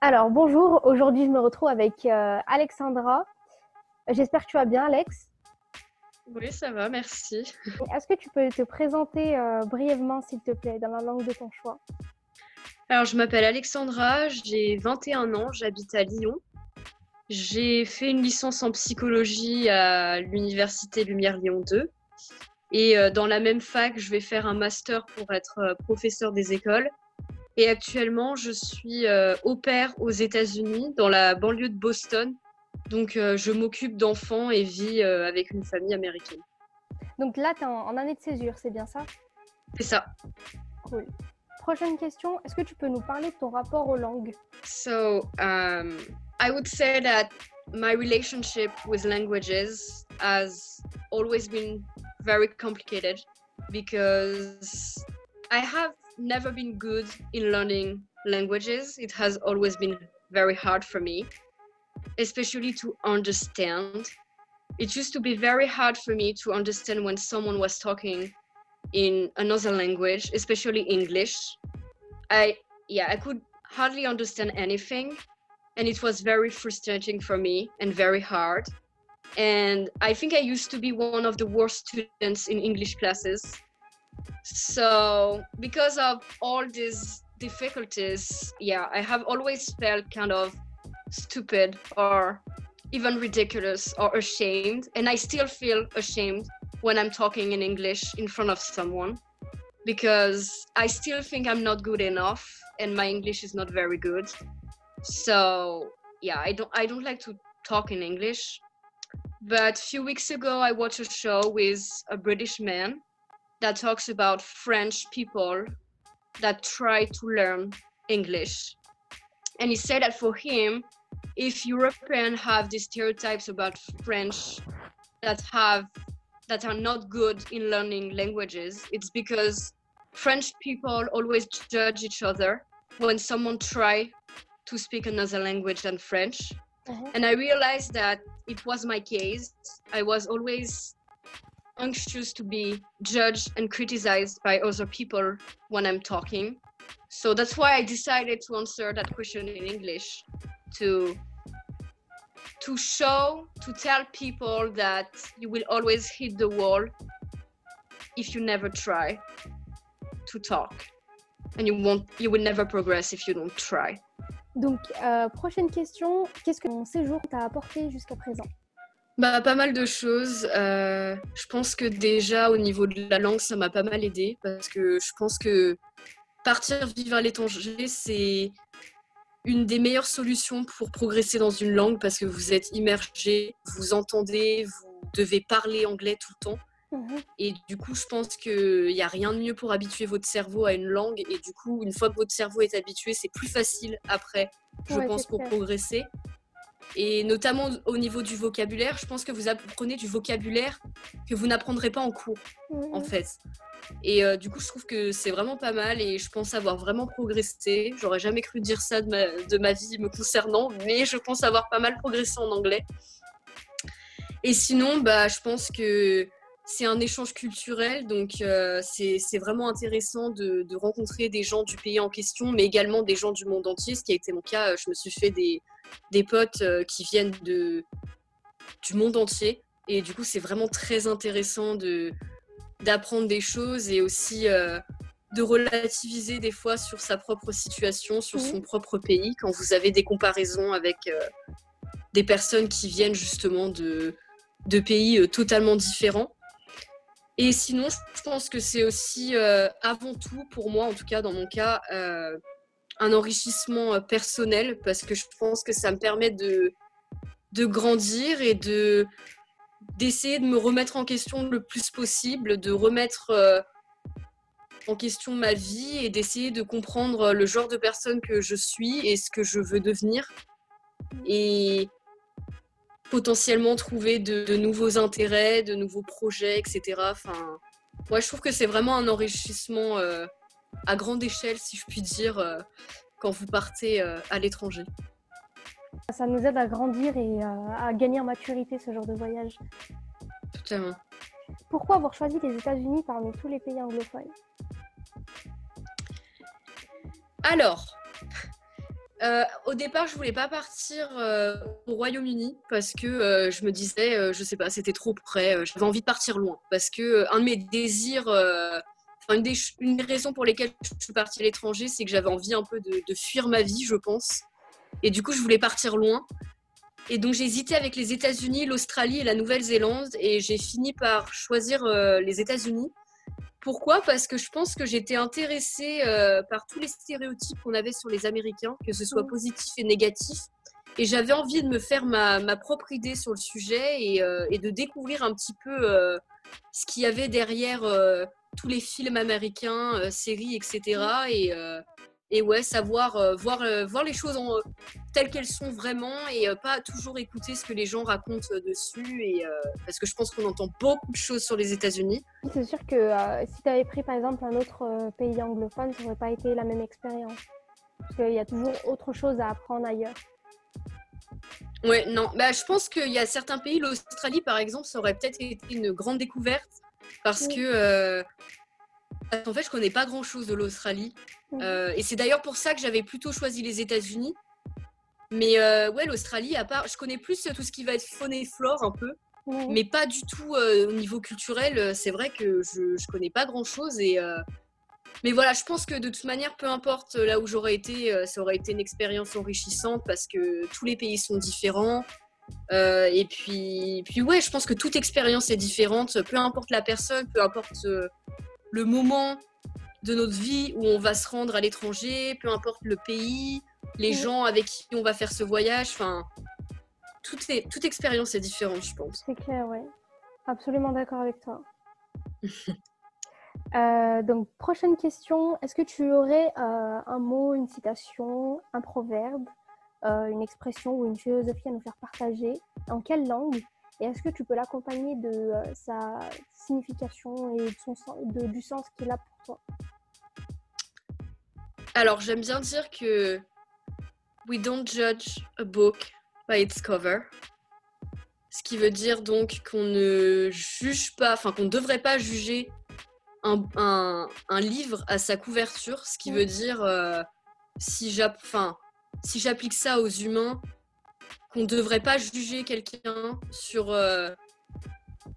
Alors, bonjour. Aujourd'hui, je me retrouve avec euh, Alexandra. J'espère que tu vas bien, Alex. Oui, ça va, merci. Est-ce que tu peux te présenter euh, brièvement, s'il te plaît, dans la langue de ton choix? Alors, je m'appelle Alexandra, j'ai 21 ans, j'habite à Lyon. J'ai fait une licence en psychologie à l'Université Lumière Lyon 2. Et euh, dans la même fac, je vais faire un master pour être professeur des écoles. Et actuellement, je suis au pair aux États-Unis, dans la banlieue de Boston, donc, euh, je m'occupe d'enfants et vis euh, avec une famille américaine. Donc là, tu es en, année de césure, c'est bien ça? C'est ça. Cool. Prochaine question, est-ce que tu peux nous parler de ton rapport aux langues? So, um, I would say that my relationship with languages has always been very complicated because I have never been good in learning languages. It has always been very hard for me. especially to understand. It used to be very hard for me to understand when someone was talking in another language, especially English. I yeah, I could hardly understand anything and it was very frustrating for me and very hard. And I think I used to be one of the worst students in English classes. So, because of all these difficulties, yeah, I have always felt kind of stupid or even ridiculous or ashamed. And I still feel ashamed when I'm talking in English in front of someone because I still think I'm not good enough and my English is not very good. So yeah, I don't I don't like to talk in English. But a few weeks ago I watched a show with a British man that talks about French people that try to learn English. And he said that for him, if Europeans have these stereotypes about French that have that are not good in learning languages, it's because French people always judge each other when someone try to speak another language than French. Uh-huh. And I realized that it was my case. I was always anxious to be judged and criticized by other people when I'm talking. So that's why I decided to answer that question in English to to show to tell people that you will always hit the wall if you never try to talk. And you won't you will never progress if you don't try. Donc euh, prochaine question. Qu'est-ce que mon séjour t'a apporté jusqu'à présent bah, pas mal de choses. Euh, je pense que déjà au niveau de la langue, ça m'a pas mal aidé parce que je pense que partir vivre à l'étranger, c'est une des meilleures solutions pour progresser dans une langue parce que vous êtes immergé, vous entendez, vous devez parler anglais tout le temps. Mhm. Et du coup, je pense qu'il n'y a rien de mieux pour habituer votre cerveau à une langue. Et du coup, une fois que votre cerveau est habitué, c'est plus facile après, je pense, pour progresser. Et notamment au niveau du vocabulaire, je pense que vous apprenez du vocabulaire que vous n'apprendrez pas en cours, en mhm. fait. Et euh, du coup, je trouve que c'est vraiment pas mal et je pense avoir vraiment progressé. J'aurais jamais cru dire ça de ma, de ma vie me concernant, mais je pense avoir pas mal progressé en anglais. Et sinon, bah, je pense que c'est un échange culturel, donc euh, c'est vraiment intéressant de, de, rencontrer des gens du pays en question, mais également des gens du monde entier, ce qui a été mon cas. Je me suis fait des, des potes euh, qui viennent de, du monde entier, et du coup, c'est vraiment très intéressant de, d'apprendre des choses et aussi euh, de relativiser des fois sur sa propre situation, sur son propre pays, quand vous avez des comparaisons avec euh, des personnes qui viennent justement de, de pays euh, totalement différents. Et sinon, je pense que c'est aussi avant tout, pour moi en tout cas, dans mon cas, un enrichissement personnel parce que je pense que ça me permet de, de grandir et de, d'essayer de me remettre en question le plus possible, de remettre euh, en question ma vie et d'essayer de comprendre le genre de personne que je suis et ce que je veux devenir. Et potentiellement trouver de, nouveaux intérêts, de nouveaux projets, etc. Enfin, moi, je trouve que c'est vraiment un enrichissement euh, à grande échelle, si je puis dire, euh, quand vous partez à l'étranger. Ça nous aide à grandir et euh, à gagner en maturité, ce genre de voyage. Totalement. Pourquoi avoir choisi les États-Unis parmi tous les pays anglophones? Alors, euh, au départ, je voulais pas partir euh, au Royaume-Uni parce que euh, je me disais, je sais pas, c'était trop près. J'avais envie de partir loin parce que un de mes désirs, une des, une des raisons pour lesquelles je suis partie à l'étranger, c'est que j'avais envie un peu de, de, fuir ma vie, je pense. Et du coup, je voulais partir loin. Et donc, j'ai hésité avec les États-Unis, l'Australie et la Nouvelle-Zélande. Et j'ai fini par choisir les États-Unis pourquoi? Parce que je pense que j'étais intéressée euh, par tous les stéréotypes qu'on avait sur les Américains, que ce soit mm. positif et négatif. Et j'avais envie de me faire ma, propre idée sur le sujet et, euh, de découvrir un petit peu euh, ce qu'il y avait derrière tous les films américains, séries, etc. Et, et ouais, savoir euh, voir, euh, voir les choses en, telles qu'elles sont vraiment et euh, pas toujours écouter ce que les gens racontent dessus. Et, parce que je pense qu'on entend beaucoup de choses sur les États-Unis. C'est sûr que si tu avais pris par exemple un autre pays anglophone, ça n'aurait pas été la même expérience. Parce qu'il y a toujours autre chose à apprendre ailleurs. Ouais, non. Bah, je pense qu'il y a certains pays, l'Australie par exemple, ça aurait peut-être été une grande découverte parce que en fait, je connais pas grand-chose de l'Australie. Euh, et c'est d'ailleurs pour ça que j'avais plutôt choisi les États-Unis. Mais euh, ouais, l'Australie, à part, je connais plus tout ce qui va être faune et flore un peu, mais pas du tout euh, au niveau culturel. C'est vrai que je, je connais pas grand-chose. Et mais voilà, je pense que de toute manière, peu importe là où j'aurais été, ça aurait été une expérience enrichissante parce que tous les pays sont différents. Et puis, puis ouais, je pense que toute expérience est différente, peu importe la personne, peu importe le moment de notre vie où on va se rendre à l'étranger, peu importe le pays, les gens avec qui on va faire ce voyage. Enfin, toute, toute expérience est différente, je pense. C'est clair, ouais. Absolument d'accord avec toi. Euh, donc, prochaine question. Est-ce que tu aurais euh, un mot, une citation, un proverbe, euh, une expression ou une philosophie à nous faire partager. En quelle langue? Et est-ce que tu peux l'accompagner de euh, sa signification et de son, de, du sens qu'il a pour toi? Alors, j'aime bien dire que we don't judge a book by its cover. Ce qui veut dire donc qu'on ne juge pas, enfin qu'on ne devrait pas juger un, un, un, livre à sa couverture, ce qui veut dire euh, si j'applique ça aux humains, qu'on ne devrait pas juger quelqu'un sur, euh,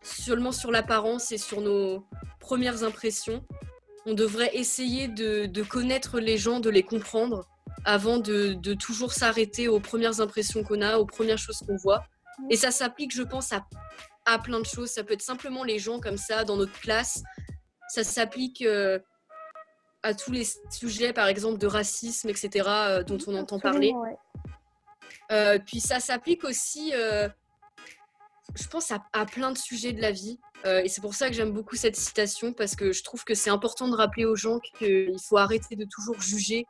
seulement sur l'apparence et sur nos premières impressions. On devrait essayer de, connaître les gens, de les comprendre avant de, toujours s'arrêter aux premières impressions qu'on a, aux premières choses qu'on voit. Et ça s'applique, je pense, à, à, plein de choses. Ça peut être simplement les gens comme ça dans notre classe. Ça s'applique euh, à tous les sujets, par exemple, de racisme, etc., euh, dont on entend parler. Euh, puis ça s'applique aussi, euh, je pense, à, plein de sujets de la vie. Et c'est pour ça que j'aime beaucoup cette citation, parce que je trouve que c'est important de rappeler aux gens qu'il faut arrêter de toujours juger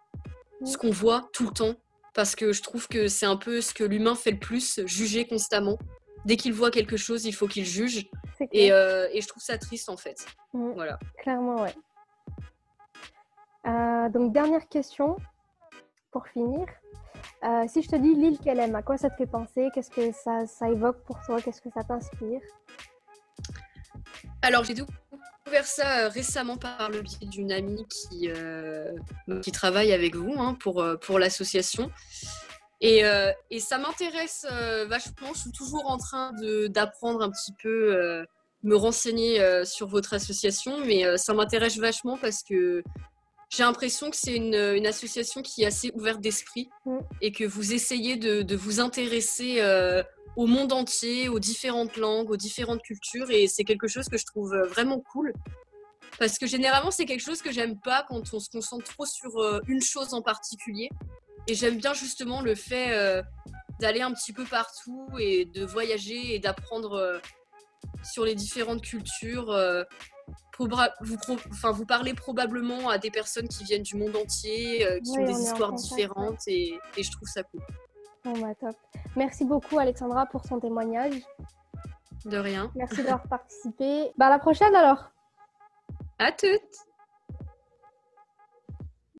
ce qu'on voit tout le temps, parce que je trouve que c'est un peu ce que l'humain fait le plus, juger constamment. Dès qu'il voit quelque chose, il faut qu'il juge. Et, et, je trouve ça triste, en fait. Mm. Voilà. Clairement, ouais. Donc, dernière question, pour finir. Euh, si je te dis l'île qu'elle aime, à quoi ça te fait penser? Qu'est-ce que ça, ça, évoque pour toi? Qu'est-ce que ça t'inspire? Alors, j'ai découvert ça euh, récemment par le biais d'une amie qui, euh, qui travaille avec vous hein, pour, pour l'association. Et, et, ça m'intéresse vachement. Je suis toujours en train d'apprendre un petit peu, me renseigner sur votre association, mais ça m'intéresse vachement parce que j'ai l'impression que c'est une, association qui est assez ouverte d'esprit mm. et que vous essayez de, vous intéresser euh, au monde entier, aux différentes langues, aux différentes cultures. Et c'est quelque chose que je trouve euh, vraiment cool. Parce que généralement, c'est quelque chose que j'aime pas quand on se concentre trop sur euh, une chose en particulier. Et j'aime bien justement le fait d'aller un petit peu partout et de voyager et d'apprendre sur les différentes cultures vous, enfin, vous parlez probablement à des personnes qui viennent du monde entier, euh, qui ont des histoires différentes et, et, je trouve ça cool. Bon, bah, top. Merci beaucoup Alexandra pour son témoignage. De rien. Merci d'avoir participé. Bah, à la prochaine alors. À toutes.